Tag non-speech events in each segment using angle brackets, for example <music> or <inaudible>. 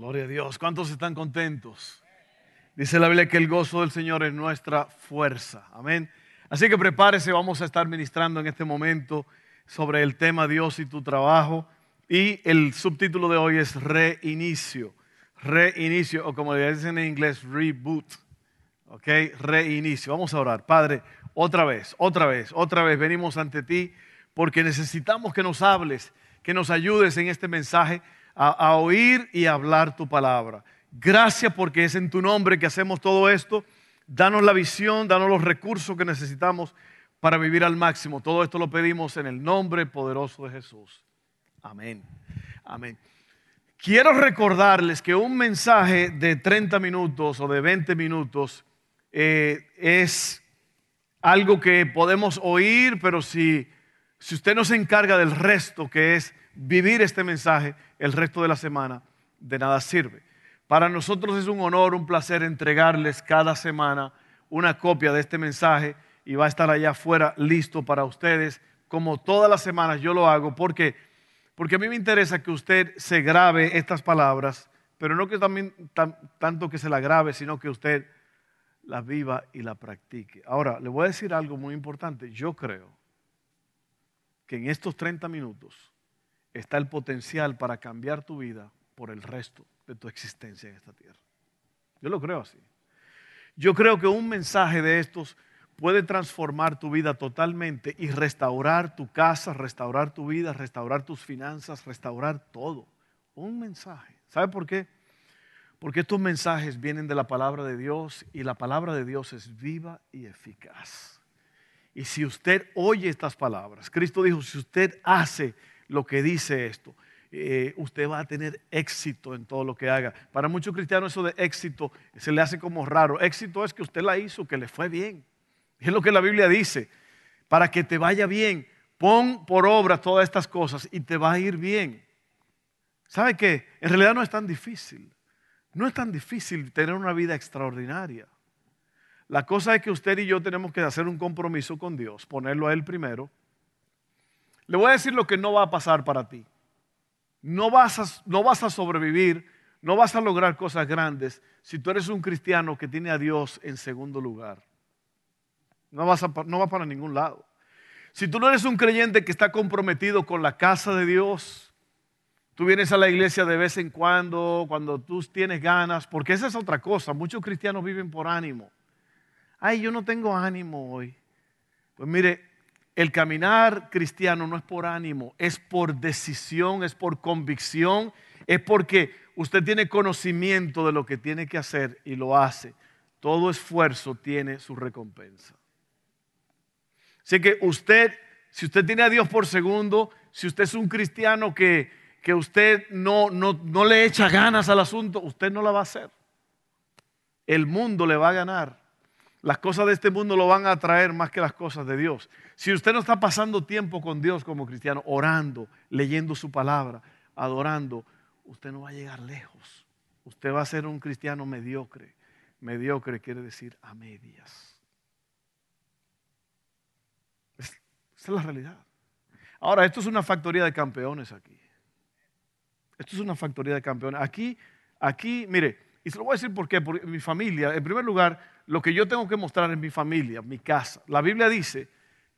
Gloria a Dios. ¿Cuántos están contentos? Dice la Biblia que el gozo del Señor es nuestra fuerza. Amén. Así que prepárese, vamos a estar ministrando en este momento sobre el tema Dios y tu trabajo. Y el subtítulo de hoy es reinicio. Reinicio, o como le dicen en inglés, reboot. ¿Ok? Reinicio. Vamos a orar. Padre, otra vez, otra vez, otra vez venimos ante ti porque necesitamos que nos hables, que nos ayudes en este mensaje a, oír y hablar tu palabra. Gracias porque es en tu nombre que hacemos todo esto. Danos la visión, danos los recursos que necesitamos para vivir al máximo. Todo esto lo pedimos en el nombre poderoso de Jesús. Amén. Amén. Quiero recordarles que un mensaje de 30 minutos o de 20 minutos eh, es algo que podemos oír, pero si, si usted no se encarga del resto, que es vivir este mensaje el resto de la semana, de nada sirve. Para nosotros es un honor, un placer entregarles cada semana una copia de este mensaje y va a estar allá afuera listo para ustedes, como todas las semanas yo lo hago, porque porque a mí me interesa que usted se grabe estas palabras, pero no que también tanto que se la grabe, sino que usted la viva y la practique. Ahora, le voy a decir algo muy importante. Yo creo que en estos 30 minutos está el potencial para cambiar tu vida por el resto de tu existencia en esta tierra. Yo lo creo así. Yo creo que un mensaje de estos puede transformar tu vida totalmente y restaurar tu casa, restaurar tu vida, restaurar tus finanzas, restaurar todo. Un mensaje. ¿Sabe por qué? Porque estos mensajes vienen de la palabra de Dios y la palabra de Dios es viva y eficaz. Y si usted oye estas palabras, Cristo dijo, si usted hace lo que dice esto, eh, usted va a tener éxito en todo lo que haga. Para muchos cristianos eso de éxito se le hace como raro. Éxito es que usted la hizo, que le fue bien. Es lo que la Biblia dice. Para que te vaya bien, pon por obra todas estas cosas y te va a ir bien. ¿Sabe qué? En realidad no es tan difícil. No es tan difícil tener una vida extraordinaria. La cosa es que usted y yo tenemos que hacer un compromiso con Dios, ponerlo a Él primero. Le voy a decir lo que no va a pasar para ti. No vas a, no vas a sobrevivir, no vas a lograr cosas grandes si tú eres un cristiano que tiene a Dios en segundo lugar. No vas, no vas para ningún lado. Si tú no eres un creyente que está comprometido con la casa de Dios, tú vienes a la iglesia de vez en cuando, cuando tú tienes ganas, porque esa es otra cosa. Muchos cristianos viven por ánimo. Ay, yo no tengo ánimo hoy. Pues mire, el caminar cristiano no es por ánimo, es por decisión, es por convicción, es porque usted tiene conocimiento de lo que tiene que hacer y lo hace. Todo esfuerzo tiene su recompensa. Así que usted, si usted tiene a Dios por segundo, si usted es un cristiano que, que usted no, no, no le echa ganas al asunto, usted no la va a hacer. El mundo le va a ganar. Las cosas de este mundo lo van a atraer más que las cosas de Dios. Si usted no está pasando tiempo con Dios como cristiano, orando, leyendo su palabra, adorando, usted no va a llegar lejos. Usted va a ser un cristiano mediocre. Mediocre quiere decir a medias. Esa es la realidad. Ahora, esto es una factoría de campeones aquí. Esto es una factoría de campeones. Aquí, aquí, mire, y se lo voy a decir por qué, porque mi familia, en primer lugar, lo que yo tengo que mostrar es mi familia, mi casa. La Biblia dice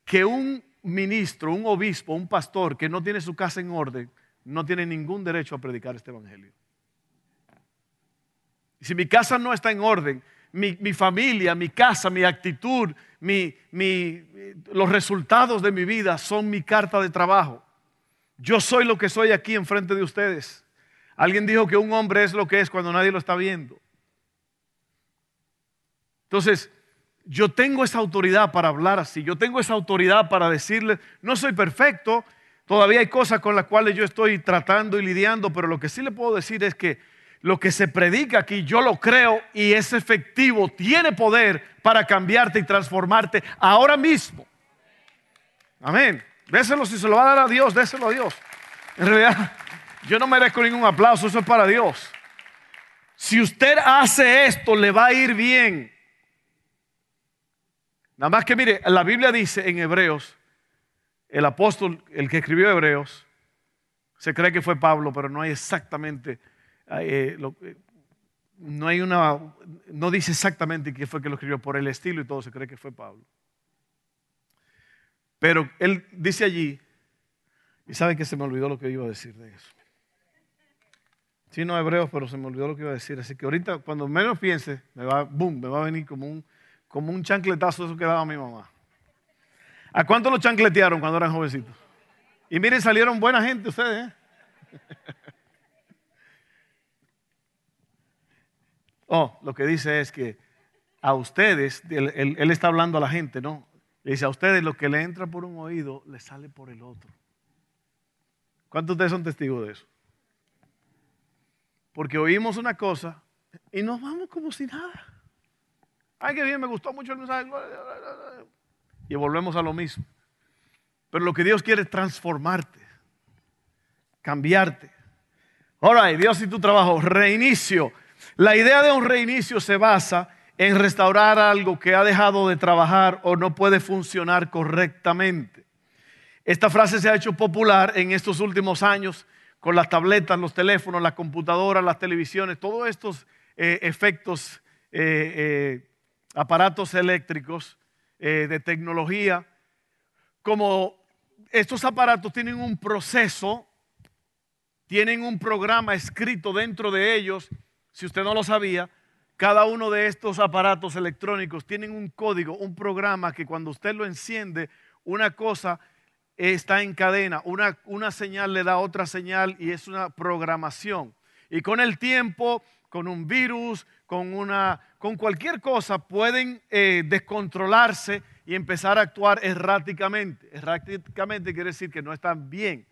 que un ministro, un obispo, un pastor que no tiene su casa en orden, no tiene ningún derecho a predicar este evangelio. Si mi casa no está en orden, mi, familia, mi casa, mi actitud, los resultados de mi vida son mi carta de trabajo. Yo soy lo que soy aquí enfrente de ustedes. Alguien dijo que un hombre es lo que es cuando nadie lo está viendo. Entonces, yo tengo esa autoridad para hablar así, yo tengo esa autoridad para decirle, no soy perfecto, todavía hay cosas con las cuales yo estoy tratando y lidiando, pero lo que sí le puedo decir es que lo que se predica aquí, yo lo creo y es efectivo, tiene poder para cambiarte y transformarte ahora mismo. Amén. Déselo, si se lo va a dar a Dios, déselo a Dios. En realidad, yo no merezco ningún aplauso, eso es para Dios. Si usted hace esto, le va a ir bien. Nada más que mire, la Biblia dice en Hebreos, el apóstol, el que escribió Hebreos, se cree que fue Pablo, pero no hay exactamente eh, eh, no hay una, no dice exactamente quién fue que lo escribió por el estilo y todo se cree que fue Pablo. Pero él dice allí, y sabe que se me olvidó lo que iba a decir de eso. Sí, no hebreos, pero se me olvidó lo que iba a decir. Así que ahorita, cuando menos piense, me va, boom, me va a venir como un, como un chancletazo eso que daba mi mamá. ¿A cuánto lo chancletearon cuando eran jovencitos? Y miren, salieron buena gente ustedes. ¿eh? <laughs> oh, lo que dice es que a ustedes, él, está hablando a la gente, ¿no? Le dice a ustedes lo que le entra por un oído, le sale por el otro. ¿Cuántos de ustedes son testigos de eso? Porque oímos una cosa y nos vamos como si nada. Ay, qué bien, me gustó mucho el mensaje. Y volvemos a lo mismo. Pero lo que Dios quiere es transformarte, cambiarte. Ahora, Dios y tu trabajo, reinicio. La idea de un reinicio se basa en restaurar algo que ha dejado de trabajar o no puede funcionar correctamente. Esta frase se ha hecho popular en estos últimos años con las tabletas, los teléfonos, las computadoras, las televisiones, todos estos eh, efectos eh, eh, aparatos eléctricos, eh, de tecnología, como estos aparatos tienen un proceso, tienen un programa escrito dentro de ellos, si usted no lo sabía, cada uno de estos aparatos electrónicos tienen un código, un programa que cuando usted lo enciende, una cosa está en cadena, una, una señal le da otra señal y es una programación. Y con el tiempo, con un virus, con, una, con cualquier cosa, pueden eh, descontrolarse y empezar a actuar erráticamente. Erráticamente quiere decir que no están bien.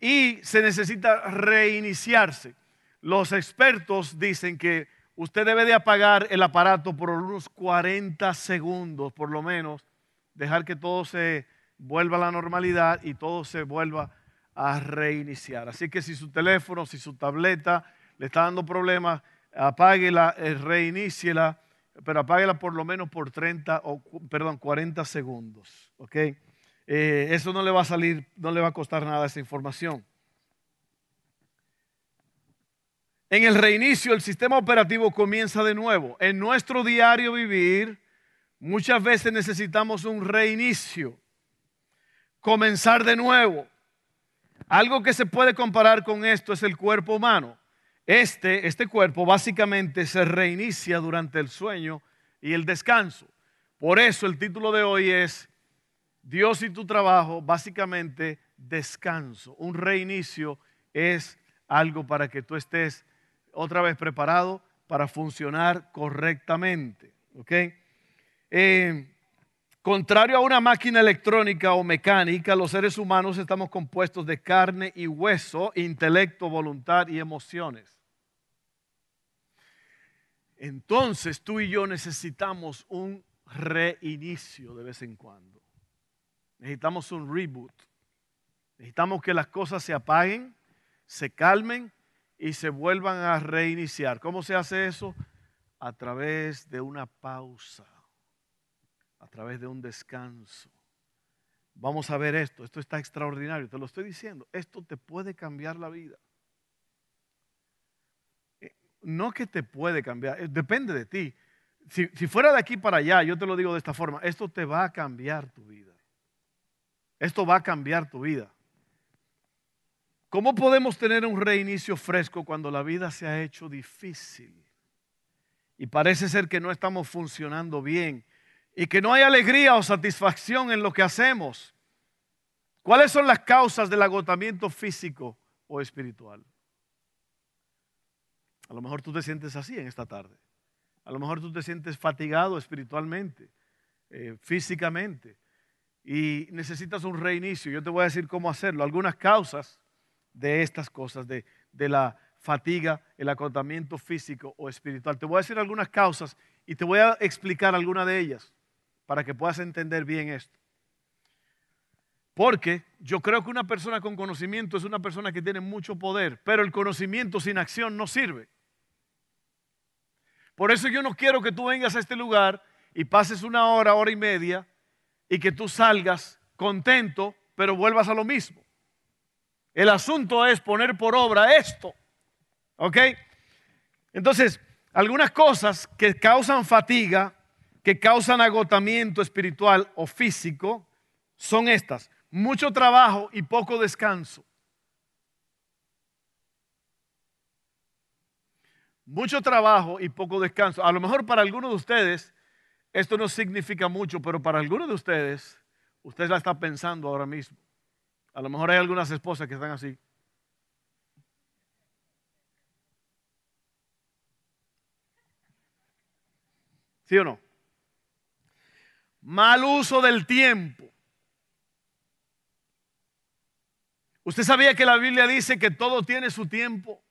Y se necesita reiniciarse. Los expertos dicen que usted debe de apagar el aparato por unos 40 segundos, por lo menos, dejar que todo se vuelva a la normalidad y todo se vuelva a reiniciar. Así que si su teléfono, si su tableta, le está dando problemas, apáguela, eh, reiníciela, pero apáguela por lo menos por 30 o, perdón, 40 segundos. ¿ok? Eh, eso no le va a salir, no le va a costar nada esa información. En el reinicio, el sistema operativo comienza de nuevo. En nuestro diario vivir, muchas veces necesitamos un reinicio, comenzar de nuevo. Algo que se puede comparar con esto es el cuerpo humano. Este, este cuerpo básicamente se reinicia durante el sueño y el descanso. Por eso el título de hoy es Dios y tu trabajo, básicamente descanso. Un reinicio es algo para que tú estés otra vez preparado para funcionar correctamente. Eh, contrario a una máquina electrónica o mecánica, los seres humanos estamos compuestos de carne y hueso, intelecto, voluntad y emociones. Entonces tú y yo necesitamos un reinicio de vez en cuando. Necesitamos un reboot. Necesitamos que las cosas se apaguen, se calmen y se vuelvan a reiniciar. ¿Cómo se hace eso? A través de una pausa, a través de un descanso. Vamos a ver esto, esto está extraordinario, te lo estoy diciendo, esto te puede cambiar la vida no que te puede cambiar, eh, depende de ti. Si, fuera de aquí para allá, yo te lo digo de esta forma, esto te va a cambiar tu vida. Esto va a cambiar tu vida. ¿Cómo podemos tener un reinicio fresco cuando la vida se ha hecho difícil? Y parece ser que no estamos funcionando bien y que no hay alegría o satisfacción en lo que hacemos. ¿Cuáles son las causas del agotamiento físico o espiritual? A lo mejor tú te sientes así en esta tarde. A lo mejor tú te sientes fatigado espiritualmente, eh, físicamente, y necesitas un reinicio. Yo te voy a decir cómo hacerlo. Algunas causas de estas cosas, de, de la fatiga, el acotamiento físico o espiritual. Te voy a decir algunas causas y te voy a explicar alguna de ellas para que puedas entender bien esto. Porque yo creo que una persona con conocimiento es una persona que tiene mucho poder, pero el conocimiento sin acción no sirve. Por eso yo no quiero que tú vengas a este lugar y pases una hora, hora y media y que tú salgas contento, pero vuelvas a lo mismo. El asunto es poner por obra esto. ¿Ok? Entonces, algunas cosas que causan fatiga, que causan agotamiento espiritual o físico, son estas. Mucho trabajo y poco descanso. Mucho trabajo y poco descanso. A lo mejor para algunos de ustedes esto no significa mucho, pero para algunos de ustedes, usted la está pensando ahora mismo. A lo mejor hay algunas esposas que están así. ¿Sí o no? Mal uso del tiempo. ¿Usted sabía que la Biblia dice que todo tiene su tiempo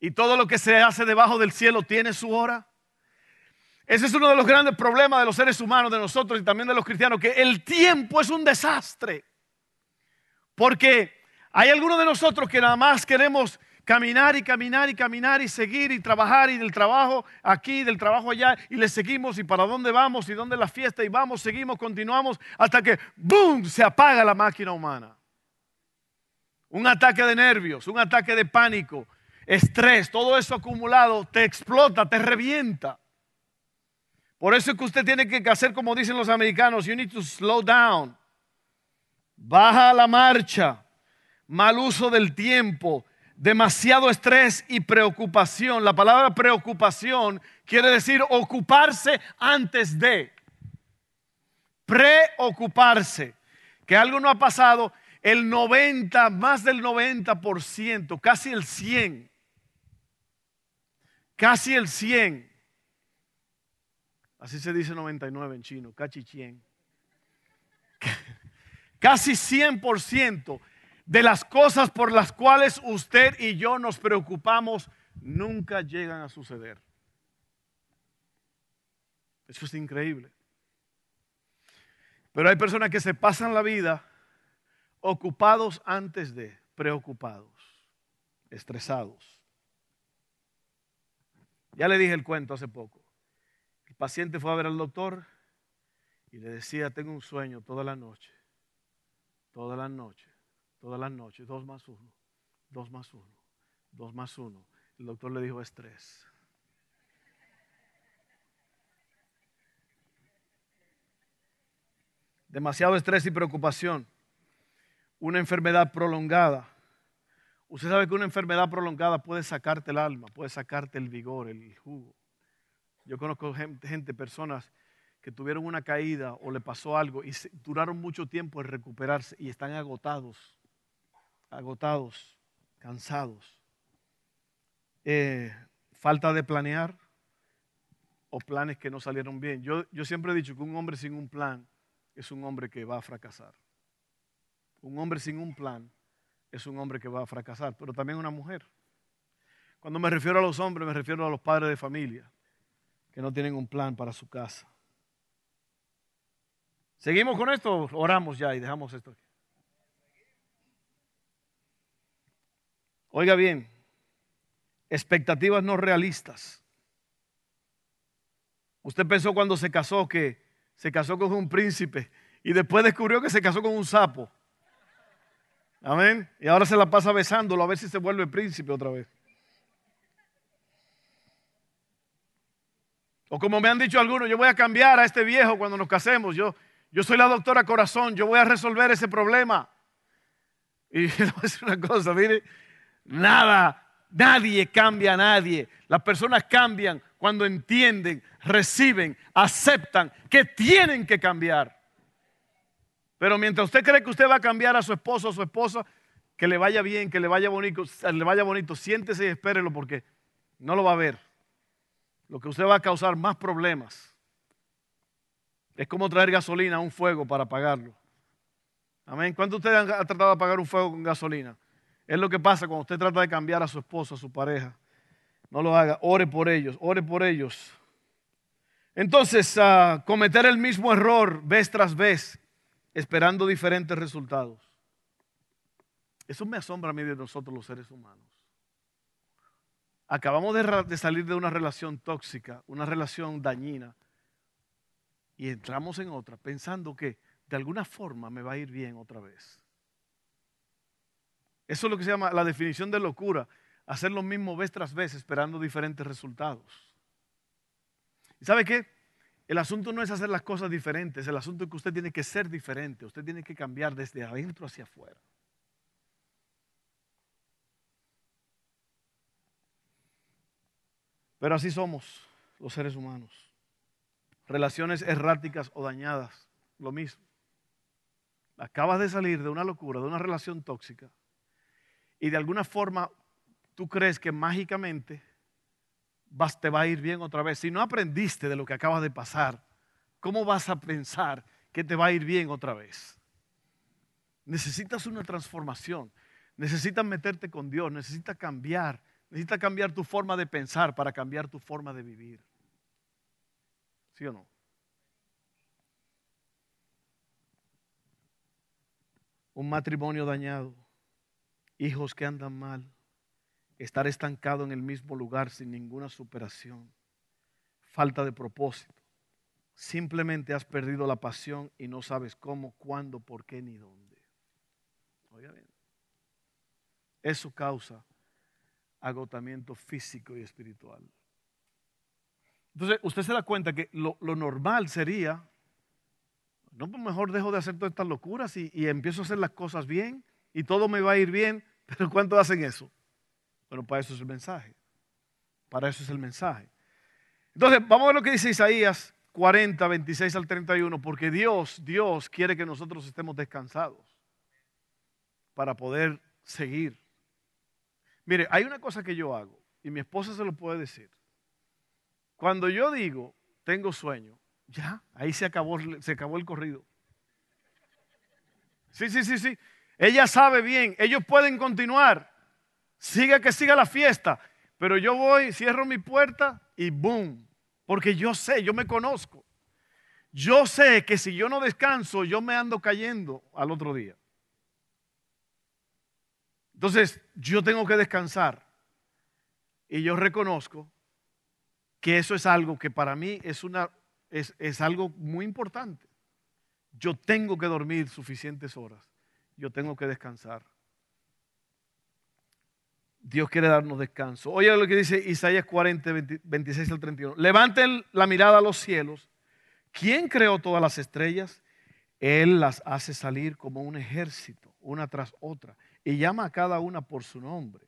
y todo lo que se hace debajo del cielo tiene su hora? Ese es uno de los grandes problemas de los seres humanos, de nosotros y también de los cristianos, que el tiempo es un desastre. Porque hay algunos de nosotros que nada más queremos caminar y caminar y caminar y seguir y trabajar y del trabajo aquí, del trabajo allá y le seguimos y para dónde vamos y dónde la fiesta y vamos, seguimos, continuamos hasta que ¡boom! se apaga la máquina humana. Un ataque de nervios, un ataque de pánico, estrés, todo eso acumulado te explota, te revienta. Por eso es que usted tiene que hacer como dicen los americanos, you need to slow down. Baja la marcha, mal uso del tiempo, demasiado estrés y preocupación. La palabra preocupación quiere decir ocuparse antes de. Preocuparse. Que algo no ha pasado, el 90, más del 90%, casi el 100, casi el 100. Así se dice 99 en chino, casi 100. <laughs> Casi 100% de las cosas por las cuales usted y yo nos preocupamos nunca llegan a suceder. Eso es increíble. Pero hay personas que se pasan la vida ocupados antes de, preocupados, estresados. Ya le dije el cuento hace poco. El paciente fue a ver al doctor y le decía, tengo un sueño toda la noche, toda la noche todas las noches, dos más uno, dos más uno, dos más uno. El doctor le dijo estrés. Demasiado estrés y preocupación. Una enfermedad prolongada. Usted sabe que una enfermedad prolongada puede sacarte el alma, puede sacarte el vigor, el jugo. Yo conozco gente, personas que tuvieron una caída o le pasó algo y duraron mucho tiempo en recuperarse y están agotados agotados, cansados, eh, falta de planear o planes que no salieron bien. Yo, yo siempre he dicho que un hombre sin un plan es un hombre que va a fracasar. Un hombre sin un plan es un hombre que va a fracasar, pero también una mujer. Cuando me refiero a los hombres, me refiero a los padres de familia que no tienen un plan para su casa. ¿Seguimos con esto? Oramos ya y dejamos esto. Oiga bien, expectativas no realistas. Usted pensó cuando se casó que se casó con un príncipe y después descubrió que se casó con un sapo. Amén. Y ahora se la pasa besándolo a ver si se vuelve príncipe otra vez. O como me han dicho algunos, yo voy a cambiar a este viejo cuando nos casemos. Yo, yo soy la doctora corazón, yo voy a resolver ese problema. Y <laughs> decir una cosa, mire, Nada, nadie cambia a nadie. Las personas cambian cuando entienden, reciben, aceptan que tienen que cambiar. Pero mientras usted cree que usted va a cambiar a su esposo o su esposa, que le vaya bien, que le vaya bonito, siéntese y espérelo porque no lo va a ver. Lo que usted va a causar más problemas. Es como traer gasolina a un fuego para apagarlo. Amén. ¿Cuánto usted ha tratado de apagar un fuego con gasolina? Es lo que pasa cuando usted trata de cambiar a su esposo, a su pareja. No lo haga, ore por ellos, ore por ellos. Entonces, uh, cometer el mismo error vez tras vez, esperando diferentes resultados. Eso me asombra a mí de nosotros los seres humanos. Acabamos de, de salir de una relación tóxica, una relación dañina, y entramos en otra pensando que de alguna forma me va a ir bien otra vez. Eso es lo que se llama la definición de locura. hacer lo mismo vez tras vez esperando diferentes resultados. ¿Y sabe qué? El asunto no es hacer las cosas diferentes, el asunto es que usted tiene que ser diferente, usted tiene que cambiar desde adentro hacia afuera. Pero así somos los seres humanos. Relaciones erráticas o dañadas, lo mismo. Acabas de salir de una locura, de una relación tóxica, y de alguna forma tú crees que mágicamente te va a ir bien otra vez. Si no aprendiste de lo que acabas de pasar, ¿cómo vas a pensar que te va a ir bien otra vez? Necesitas una transformación, necesitas meterte con Dios, necesitas cambiar, necesitas cambiar tu forma de pensar para cambiar tu forma de vivir. ¿Sí o no? Un matrimonio dañado, hijos que andan mal, estar estancado en el mismo lugar sin ninguna superación, falta de propósito. Simplemente has perdido la pasión y no sabes cómo, cuándo, por qué ni dónde. Oiga bien. Eso causa agotamiento físico y espiritual. Entonces, usted se da cuenta que lo, normal sería, no, pues mejor dejo de hacer todas estas locuras y, empiezo a hacer las cosas bien y todo me va a ir bien, <laughs> pero ¿cuánto hacen eso? Bueno, para eso es el mensaje. Para eso es el mensaje. Entonces, vamos a ver lo que dice Isaías 40, 26 al 31, porque Dios, Dios quiere que nosotros estemos descansados para poder seguir. Mire, hay una cosa que yo hago, y mi esposa se lo puede decir. Cuando yo digo, tengo sueño, ya, ahí se acabó, se acabó el corrido. Sí, sí, sí, sí. Ella sabe bien, ellos pueden continuar. Siga que siga la fiesta. Pero yo voy, cierro mi puerta y boom. Porque yo sé, yo me conozco. Yo sé que si yo no descanso, yo me ando cayendo al otro día. Entonces, yo tengo que descansar. Y yo reconozco que eso es algo que para mí es, una, es, es algo muy importante. Yo tengo que dormir suficientes horas. Yo tengo que descansar. Dios quiere darnos descanso. Oye lo que dice Isaías 40, 26 al 31. Levanten la mirada a los cielos. ¿Quién creó todas las estrellas? Él las hace salir como un ejército, una tras otra, y llama a cada una por su nombre.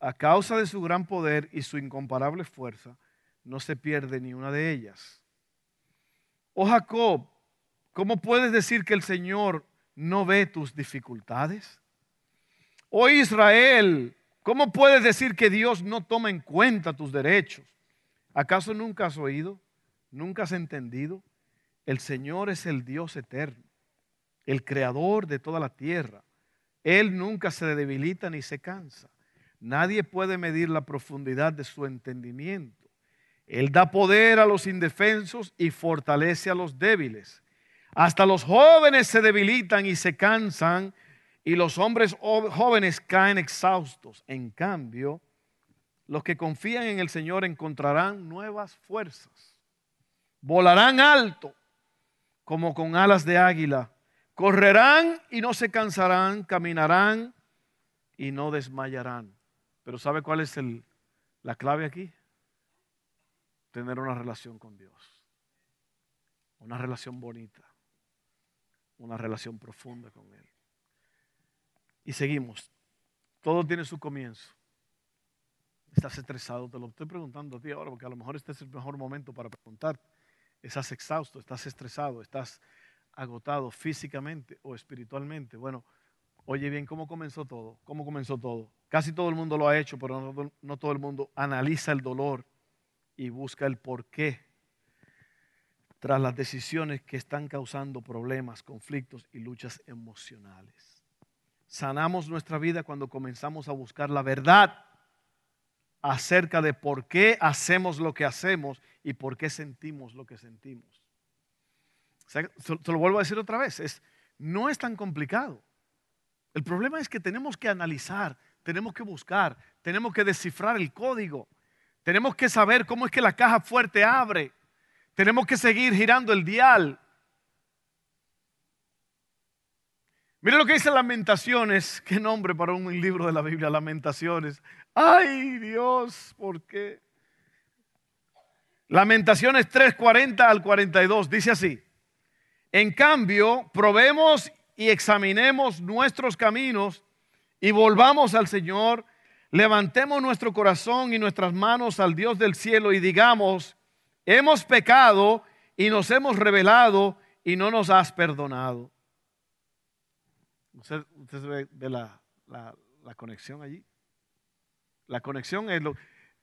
A causa de su gran poder y su incomparable fuerza, no se pierde ni una de ellas. Oh Jacob, ¿cómo puedes decir que el Señor no ve tus dificultades? Oh Israel, ¿Cómo puedes decir que Dios no toma en cuenta tus derechos? ¿Acaso nunca has oído? ¿Nunca has entendido? El Señor es el Dios eterno, el creador de toda la tierra. Él nunca se debilita ni se cansa. Nadie puede medir la profundidad de su entendimiento. Él da poder a los indefensos y fortalece a los débiles. Hasta los jóvenes se debilitan y se cansan y los hombres jóvenes caen exhaustos. En cambio, los que confían en el Señor encontrarán nuevas fuerzas. Volarán alto como con alas de águila. Correrán y no se cansarán, caminarán y no desmayarán. Pero ¿sabe cuál es la clave aquí? Tener una relación con Dios. Una relación bonita. Una relación profunda con Él. Y seguimos. Todo tiene su comienzo. Estás estresado, te lo estoy preguntando a ti ahora, porque a lo mejor este es el mejor momento para preguntar. Estás exhausto, estás estresado, estás agotado físicamente o espiritualmente. Bueno, oye bien, ¿cómo comenzó todo? ¿Cómo comenzó todo? Casi todo el mundo lo ha hecho, pero no, no todo el mundo analiza el dolor y busca el porqué tras las decisiones que están causando problemas, conflictos y luchas emocionales. Sanamos nuestra vida cuando comenzamos a buscar la verdad acerca de por qué hacemos lo que hacemos y por qué sentimos lo que sentimos. Se lo vuelvo a decir otra vez, es, no es tan complicado. El problema es que tenemos que analizar, tenemos que buscar, tenemos que descifrar el código, tenemos que saber cómo es que la caja fuerte abre, tenemos que seguir girando el dial Mire lo que dice Lamentaciones. <laughs> Qué nombre para un libro de la Biblia, Lamentaciones. Ay Dios, ¿por qué? Lamentaciones 3:40 al 42 dice así. En cambio, probemos y examinemos nuestros caminos y volvamos al Señor, levantemos nuestro corazón y nuestras manos al Dios del cielo y digamos, hemos pecado y nos hemos revelado y no nos has perdonado. ¿Usted, ve, la, conexión allí? La conexión es lo...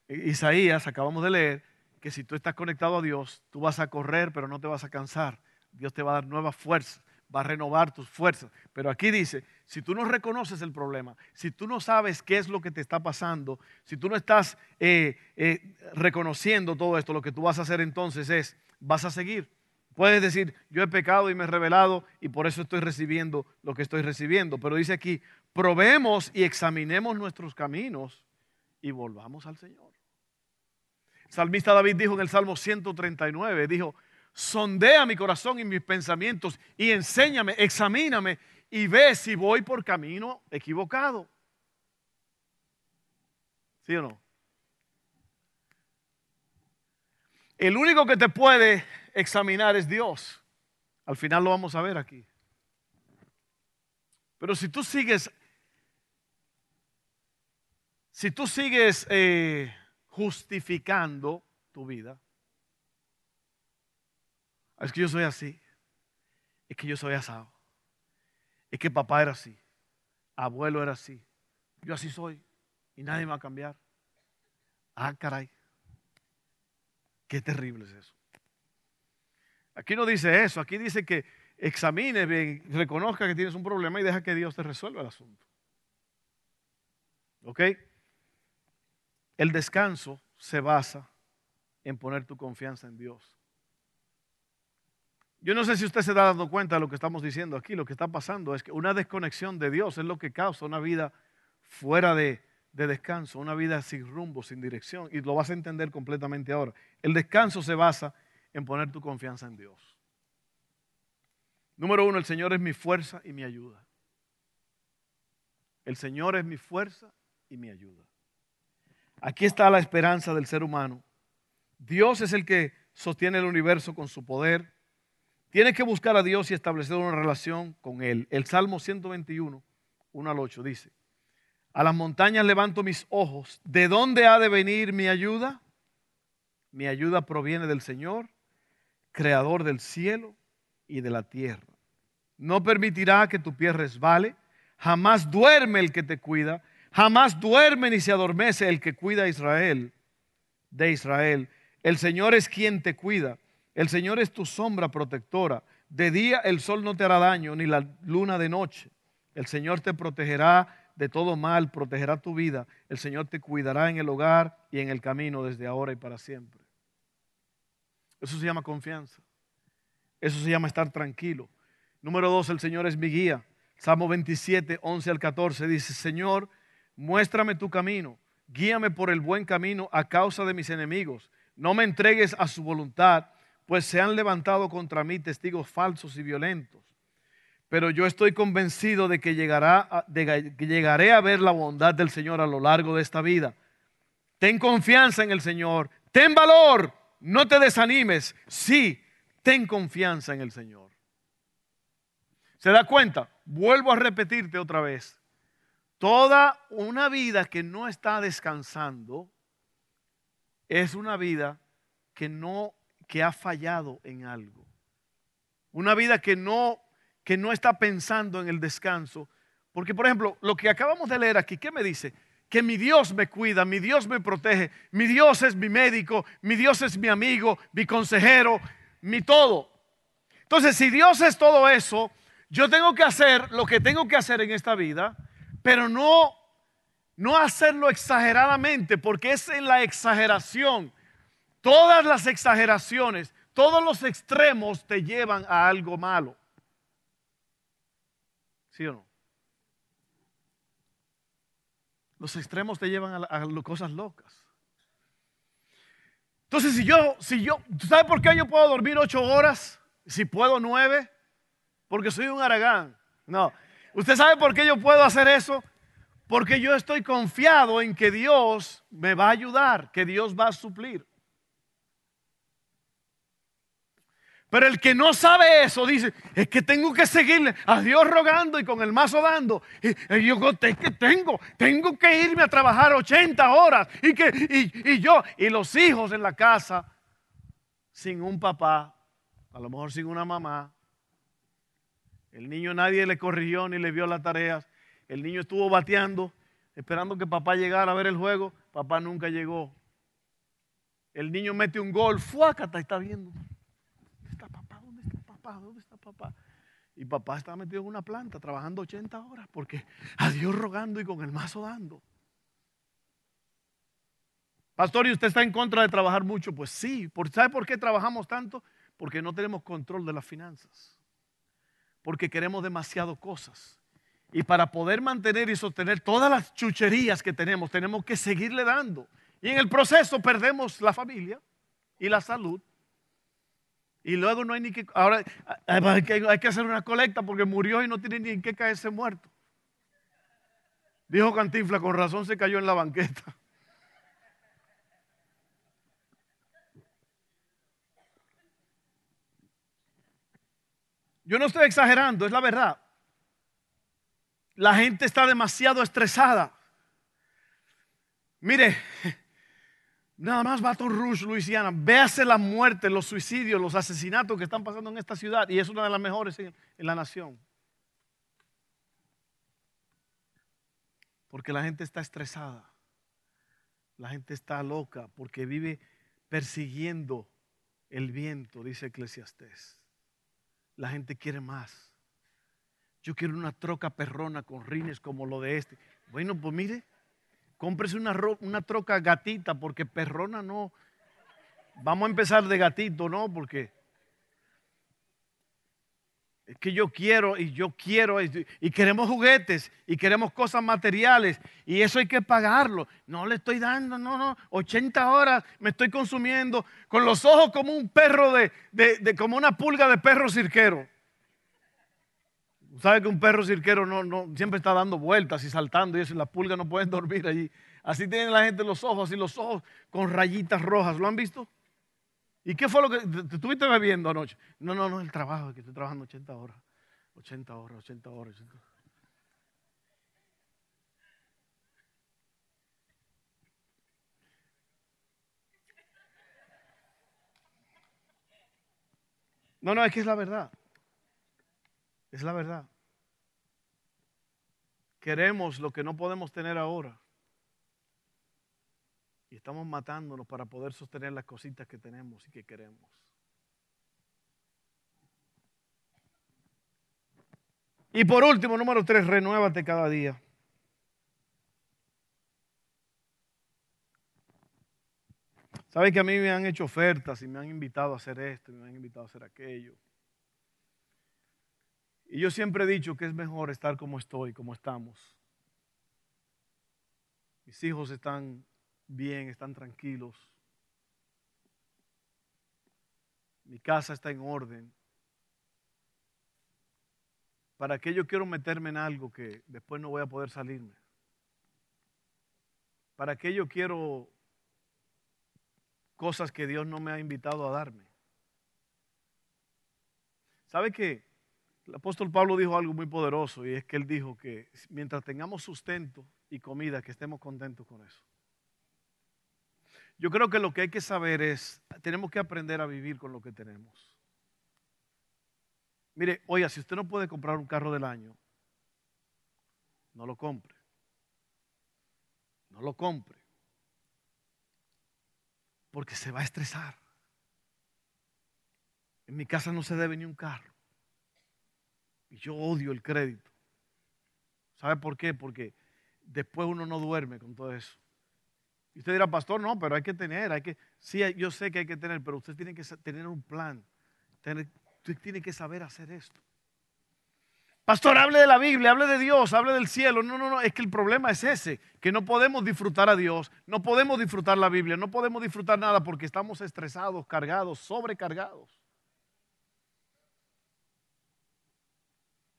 Isaías, acabamos de leer, que si tú estás conectado a Dios, tú vas a correr, pero no te vas a cansar. Dios te va a dar nuevas fuerzas, va a renovar tus fuerzas. Pero aquí dice, si tú no reconoces el problema, si tú no sabes qué es lo que te está pasando, si tú no estás eh, eh, reconociendo todo esto, lo que tú vas a hacer entonces es, vas a seguir. Puedes decir, yo he pecado y me he revelado y por eso estoy recibiendo lo que estoy recibiendo. Pero dice aquí, probemos y examinemos nuestros caminos y volvamos al Señor. Salmista David dijo en el Salmo 139, dijo, sondea mi corazón y mis pensamientos y enséñame, examíname y ve si voy por camino equivocado. ¿Sí o no? El único que te puede examinar es Dios. Al final lo vamos a ver aquí. Pero si tú sigues, si tú sigues eh, justificando tu vida, es que yo soy así, es que yo soy asado, es que papá era así, abuelo era así, yo así soy y nadie me va a cambiar. Ah, caray, qué terrible es eso. Aquí no dice eso, aquí dice que examine bien, reconozca que tienes un problema y deja que Dios te resuelva el asunto. ¿Ok? El descanso se basa en poner tu confianza en Dios. Yo no sé si usted se está dando cuenta de lo que estamos diciendo aquí. Lo que está pasando es que una desconexión de Dios es lo que causa una vida fuera de, de descanso, una vida sin rumbo, sin dirección. Y lo vas a entender completamente ahora. El descanso se basa en poner tu confianza en Dios. Número uno, el Señor es mi fuerza y mi ayuda. El Señor es mi fuerza y mi ayuda. Aquí está la esperanza del ser humano. Dios es el que sostiene el universo con su poder. Tiene que buscar a Dios y establecer una relación con Él. El Salmo 121, 1 al 8 dice, a las montañas levanto mis ojos. ¿De dónde ha de venir mi ayuda? Mi ayuda proviene del Señor creador del cielo y de la tierra. No permitirá que tu pie resbale, jamás duerme el que te cuida, jamás duerme ni se adormece el que cuida a Israel, de Israel. El Señor es quien te cuida, el Señor es tu sombra protectora. De día el sol no te hará daño, ni la luna de noche. El Señor te protegerá de todo mal, protegerá tu vida. El Señor te cuidará en el hogar y en el camino desde ahora y para siempre. Eso se llama confianza. Eso se llama estar tranquilo. Número dos, el Señor es mi guía. Salmo 27, 11 al 14 dice, Señor, muéstrame tu camino, guíame por el buen camino a causa de mis enemigos. No me entregues a su voluntad, pues se han levantado contra mí testigos falsos y violentos. Pero yo estoy convencido de que, llegará de que llegaré a ver la bondad del Señor a lo largo de esta vida. Ten confianza en el Señor, ten valor no te desanimes. Sí, ten confianza en el Señor. ¿Se da cuenta? Vuelvo a repetirte otra vez. Toda una vida que no está descansando es una vida que no que ha fallado en algo. Una vida que no que no está pensando en el descanso, porque por ejemplo, lo que acabamos de leer aquí, ¿qué me dice? Que mi Dios me cuida, mi Dios me protege, mi Dios es mi médico, mi Dios es mi amigo, mi consejero, mi todo. Entonces, si Dios es todo eso, yo tengo que hacer lo que tengo que hacer en esta vida, pero no no hacerlo exageradamente, porque es en la exageración. Todas las exageraciones, todos los extremos te llevan a algo malo. ¿Sí o no? Los extremos te llevan a, cosas locas. Entonces, si yo, si yo, ¿sabes por qué yo puedo dormir ocho horas? Si puedo nueve, porque soy un aragán. No, ¿Usted sabe por qué yo puedo hacer eso? Porque yo estoy confiado en que Dios me va a ayudar, que Dios va a suplir. Pero el que no sabe eso dice, es que tengo que seguirle a Dios rogando y con el mazo dando. Y, yo que tengo, tengo que irme a trabajar 80 horas y, que, y yo y los hijos en la casa sin un papá, a lo mejor sin una mamá. El niño nadie le corrigió ni le vio las tareas. El niño estuvo bateando, esperando que papá llegara a ver el juego. Papá nunca llegó. El niño mete un gol, fuácata, está viendo. ¿Dónde está papá? ¿Dónde está papá? ¿Dónde está papá? Y papá estaba metido en una planta trabajando 80 horas porque <laughs> a Dios rogando y con el mazo dando. Pastor, ¿y usted está en contra de trabajar mucho? Pues sí. ¿Sabe por qué trabajamos tanto? Porque no tenemos control de las finanzas. Porque queremos demasiado cosas. Y para poder mantener y sostener todas las chucherías que tenemos, tenemos que seguirle dando. Y en el proceso perdemos la familia y la salud. Y luego no hay ni que... Ahora hay que, hacer una colecta porque murió y no tiene ni en qué caerse muerto. Dijo Cantinfla, con razón se cayó en la banqueta. Yo no estoy exagerando, es la verdad. La gente está demasiado estresada. Mire, nada más Baton Rouge, Luisiana, véase la muerte, los suicidios, los asesinatos que están pasando en esta ciudad y es una de las mejores en, la nación. Porque la gente está estresada. La gente está loca porque vive persiguiendo el viento, dice Eclesiastés. La gente quiere más. Yo quiero una troca perrona con rines como lo de este. Bueno, pues mire, cómprese una, una troca gatita porque perrona no. Vamos a empezar de gatito, ¿no? Porque es que yo quiero y yo quiero y, queremos juguetes y queremos cosas materiales y eso hay que pagarlo. No le estoy dando, no, no, 80 horas me estoy consumiendo con los ojos como un perro de, de, de como una pulga de perro cirquero. ¿Sabe que un perro cirquero no, no, siempre está dando vueltas y saltando y eso, y las pulgas no pueden <laughs> dormir allí? Así tienen la gente los ojos, así los ojos con rayitas rojas. ¿Lo han visto? ¿Y qué fue lo que te estuviste bebiendo anoche? No, no, no, el trabajo, que estoy trabajando 80 horas. 80 horas, 80 horas. 80 horas. No, no, es que es la verdad. Es la verdad. Queremos lo que no podemos tener ahora. Y estamos matándonos para poder sostener las cositas que tenemos y que queremos. Y por último, número tres, renuévate cada día. ¿Sabes que a mí me han hecho ofertas y me han invitado a hacer esto y me han invitado a hacer aquello? Y yo siempre he dicho que es mejor estar como estoy, como estamos. Mis hijos están bien, están tranquilos. Mi casa está en orden. ¿Para qué yo quiero meterme en algo que después no voy a poder salirme? ¿Para qué yo quiero cosas que Dios no me ha invitado a darme? ¿Sabe qué? El apóstol Pablo dijo algo muy poderoso y es que él dijo que mientras tengamos sustento y comida, que estemos contentos con eso. Yo creo que lo que hay que saber es, tenemos que aprender a vivir con lo que tenemos. Mire, oiga, si usted no puede comprar un carro del año, no lo compre. No lo compre. Porque se va a estresar. En mi casa no se debe ni un carro. Y yo odio el crédito. ¿Sabe por qué? Porque después uno no duerme con todo eso. Y usted dirá, pastor, no, pero hay que tener, hay que, sí, yo sé que hay que tener, pero usted tiene que tener un plan. usted tiene que saber hacer esto. Pastor, hable de la Biblia, hable de Dios, hable del cielo. No, no, no, es que el problema es ese, que no podemos disfrutar a Dios, no podemos disfrutar la Biblia, no podemos disfrutar nada porque estamos estresados, cargados, sobrecargados.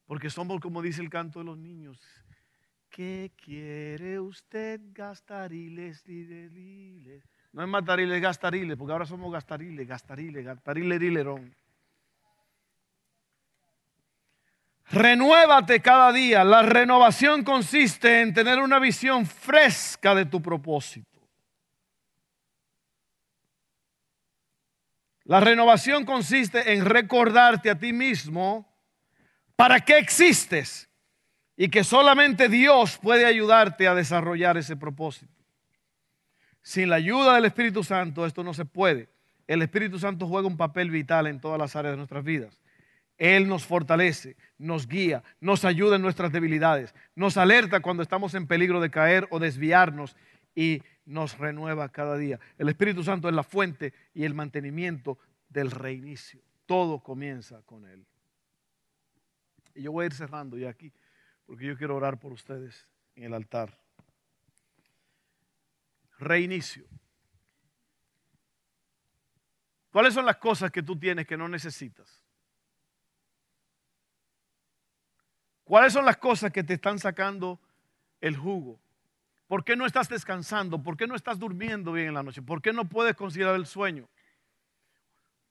Porque somos como dice el canto de los niños. ¿Qué quiere usted gastariles, liles? No es matariles, gastariles, porque ahora somos gastariles, gastariles, gastariles, rilerón. Renuévate cada día. La renovación consiste en tener una visión fresca de tu propósito. La renovación consiste en recordarte a ti mismo para qué existes y que solamente Dios puede ayudarte a desarrollar ese propósito. Sin la ayuda del Espíritu Santo esto no se puede. El Espíritu Santo juega un papel vital en todas las áreas de nuestras vidas. Él nos fortalece, nos guía, nos ayuda en nuestras debilidades, nos alerta cuando estamos en peligro de caer o desviarnos y nos renueva cada día. El Espíritu Santo es la fuente y el mantenimiento del reinicio. Todo comienza con Él. Y yo voy a ir cerrando ya aquí, porque yo quiero orar por ustedes en el altar. Reinicio. ¿Cuáles son las cosas que tú tienes que no necesitas? ¿Cuáles son las cosas que te están sacando el jugo? ¿Por qué no estás descansando? ¿Por qué no estás durmiendo bien en la noche? ¿Por qué no puedes considerar el sueño?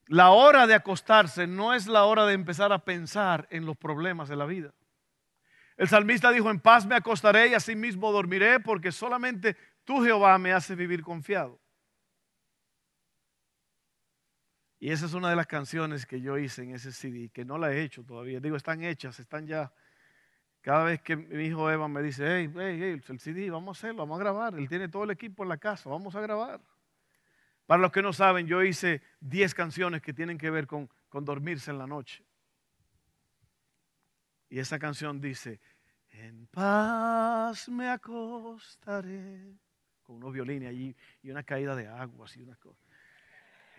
La hora de acostarse no es la hora de empezar a pensar en los problemas de la vida. El salmista dijo, en paz me acostaré y así mismo dormiré porque solamente tú Jehová me hace vivir confiado. Y esa es una de las canciones que yo hice en ese CD, que no la he hecho todavía. Digo, están hechas, están ya cada vez que mi hijo Eva me dice, hey, hey, hey, el CD, vamos a hacerlo, vamos a grabar. Él tiene todo el equipo en la casa, vamos a grabar. Para los que no saben, yo hice 10 canciones que tienen que ver con, con dormirse en la noche. Y esa canción dice, en paz me acostaré, con unos violines allí y una caída de agua, así una cosa.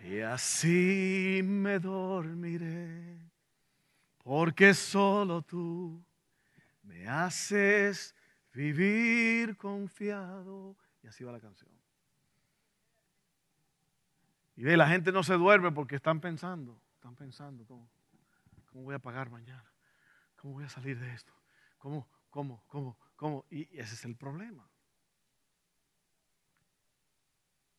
Y así me dormiré, porque solo tú me haces vivir confiado. Y así va la canción. Y ve, la gente no se duerme porque están pensando, están pensando, ¿cómo, cómo voy a pagar mañana? ¿Cómo voy a salir de esto? ¿Cómo, cómo, cómo, cómo? Y ese es el problema.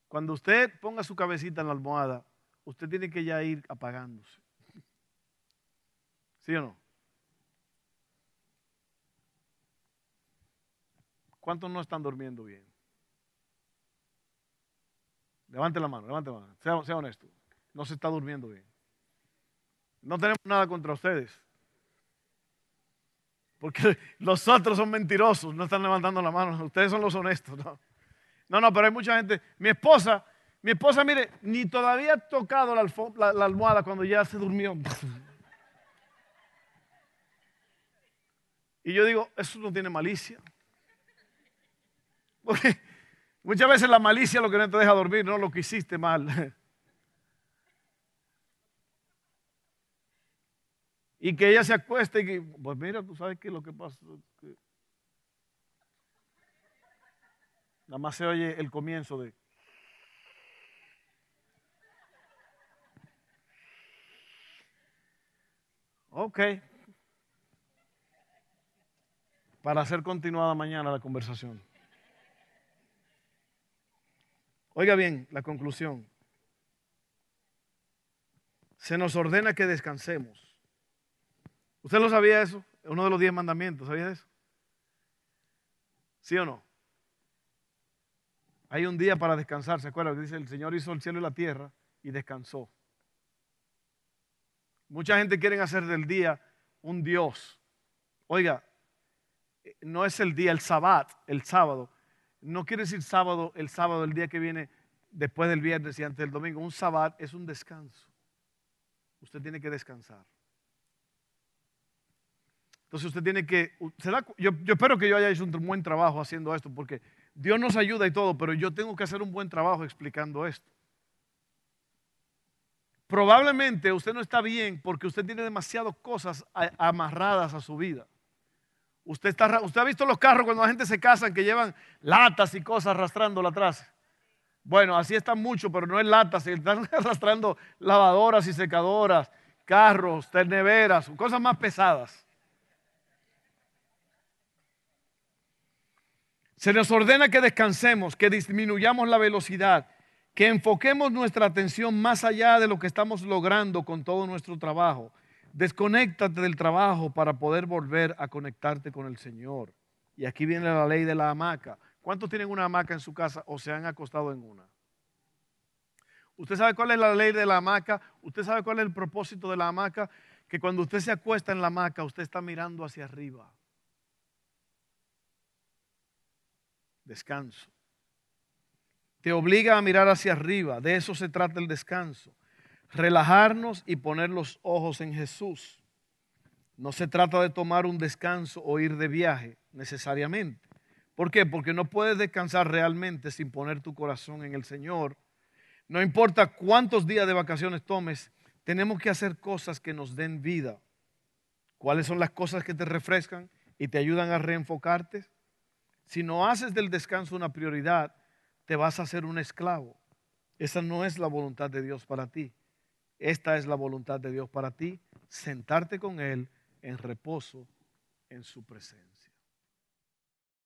Cuando usted ponga su cabecita en la almohada, usted tiene que ya ir apagándose. ¿Sí o no? ¿Cuántos no están durmiendo bien? Levante la mano, levante la mano. Sea, honesto. No se está durmiendo bien. No tenemos nada contra ustedes. Porque <laughs> los otros son mentirosos, no están levantando la mano. Ustedes son los honestos. No, no, no pero hay mucha gente. Mi esposa, mi esposa, mire, ni todavía ha tocado la, la almohada cuando ya se durmió. <laughs> Y yo digo, eso no tiene malicia. <laughs> Porque muchas veces la malicia lo que no te deja dormir, no lo que hiciste mal. <laughs> Y que ella se acueste y que, pues mira, tú sabes que lo que pasa. nada más se oye el comienzo de. Ok. Para ser continuada mañana la conversación. Oiga bien, la conclusión. Se nos ordena que descansemos. ¿Usted lo sabía eso? Uno de los diez mandamientos, ¿sabía eso? ¿Sí o no? Hay un día para descansar, ¿se acuerdan? Que dice el Señor hizo el cielo y la tierra y descansó. Mucha gente quiere hacer del día un Dios. Oiga, eh, no es el día, el sabbat, el sábado, no quiere decir sábado, el sábado, el día que viene después del viernes y antes del domingo. Un sabbat es un descanso. Usted tiene que descansar. Entonces usted tiene que, yo, yo, espero que yo haya hecho un buen trabajo haciendo esto, porque Dios nos ayuda y todo, pero yo tengo que hacer un buen trabajo explicando esto. Probablemente usted no está bien porque usted tiene demasiadas cosas amarradas a su vida. Usted, está, usted ha visto los carros cuando la gente se casan que llevan latas y cosas arrastrándola atrás. Bueno, así están muchos, pero no es latas, están <laughs> arrastrando lavadoras y secadoras, carros, terneveras, cosas más pesadas. Se nos ordena que descansemos, que disminuyamos la velocidad, que enfoquemos nuestra atención más allá de lo que estamos logrando con todo nuestro trabajo Desconéctate del trabajo para poder volver a conectarte con el Señor. Y aquí viene la ley de la hamaca. ¿Cuántos tienen una hamaca en su casa o se han acostado en una? ¿Usted sabe cuál es la ley de la hamaca? ¿Usted sabe cuál es el propósito de la hamaca? Que cuando usted se acuesta en la hamaca, usted está mirando hacia arriba. Descanso. Te obliga a mirar hacia arriba. De eso se trata el descanso. Relajarnos y poner los ojos en Jesús. No se trata de tomar un descanso o ir de viaje necesariamente. ¿Por qué? Porque no puedes descansar realmente sin poner tu corazón en el Señor no importa cuántos días de vacaciones tomes, tenemos que hacer cosas que nos den vida. ¿Cuáles son las cosas que te refrescan y te ayudan a reenfocarte? Si no haces del descanso una prioridad, te vas a hacer un esclavo. Esa no es la voluntad de Dios para ti. Esta es la voluntad de Dios para ti, sentarte con Él en reposo en su presencia.